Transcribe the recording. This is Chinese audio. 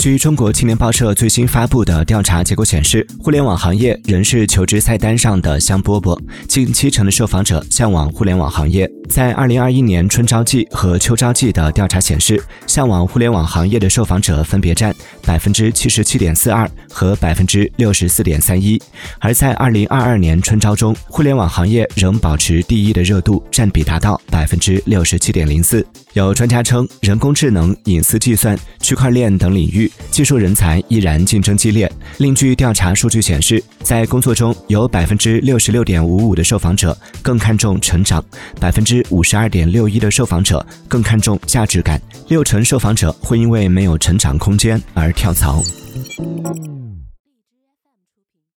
据中国青年报社最新发布的调查结果显示，互联网行业仍是求职菜单上的香饽饽，近七成的受访者向往互联网行业。在二零二一年春招季和秋招季的调查显示，向往互联网行业的受访者分别占百分之七十七点四二和百分之六十四点三一。而在二零二二年春招中，互联网行业仍保持第一的热度，占比达到百分之六十七点零四。有专家称，人工智能、隐私计算、区块链等领域。技术人才依然竞争激烈。另据调查数据显示，在工作中有百分之六十六点五五的受访者更看重成长，百分之五十二点六一的受访者更看重价值感，六成受访者会因为没有成长空间而跳槽。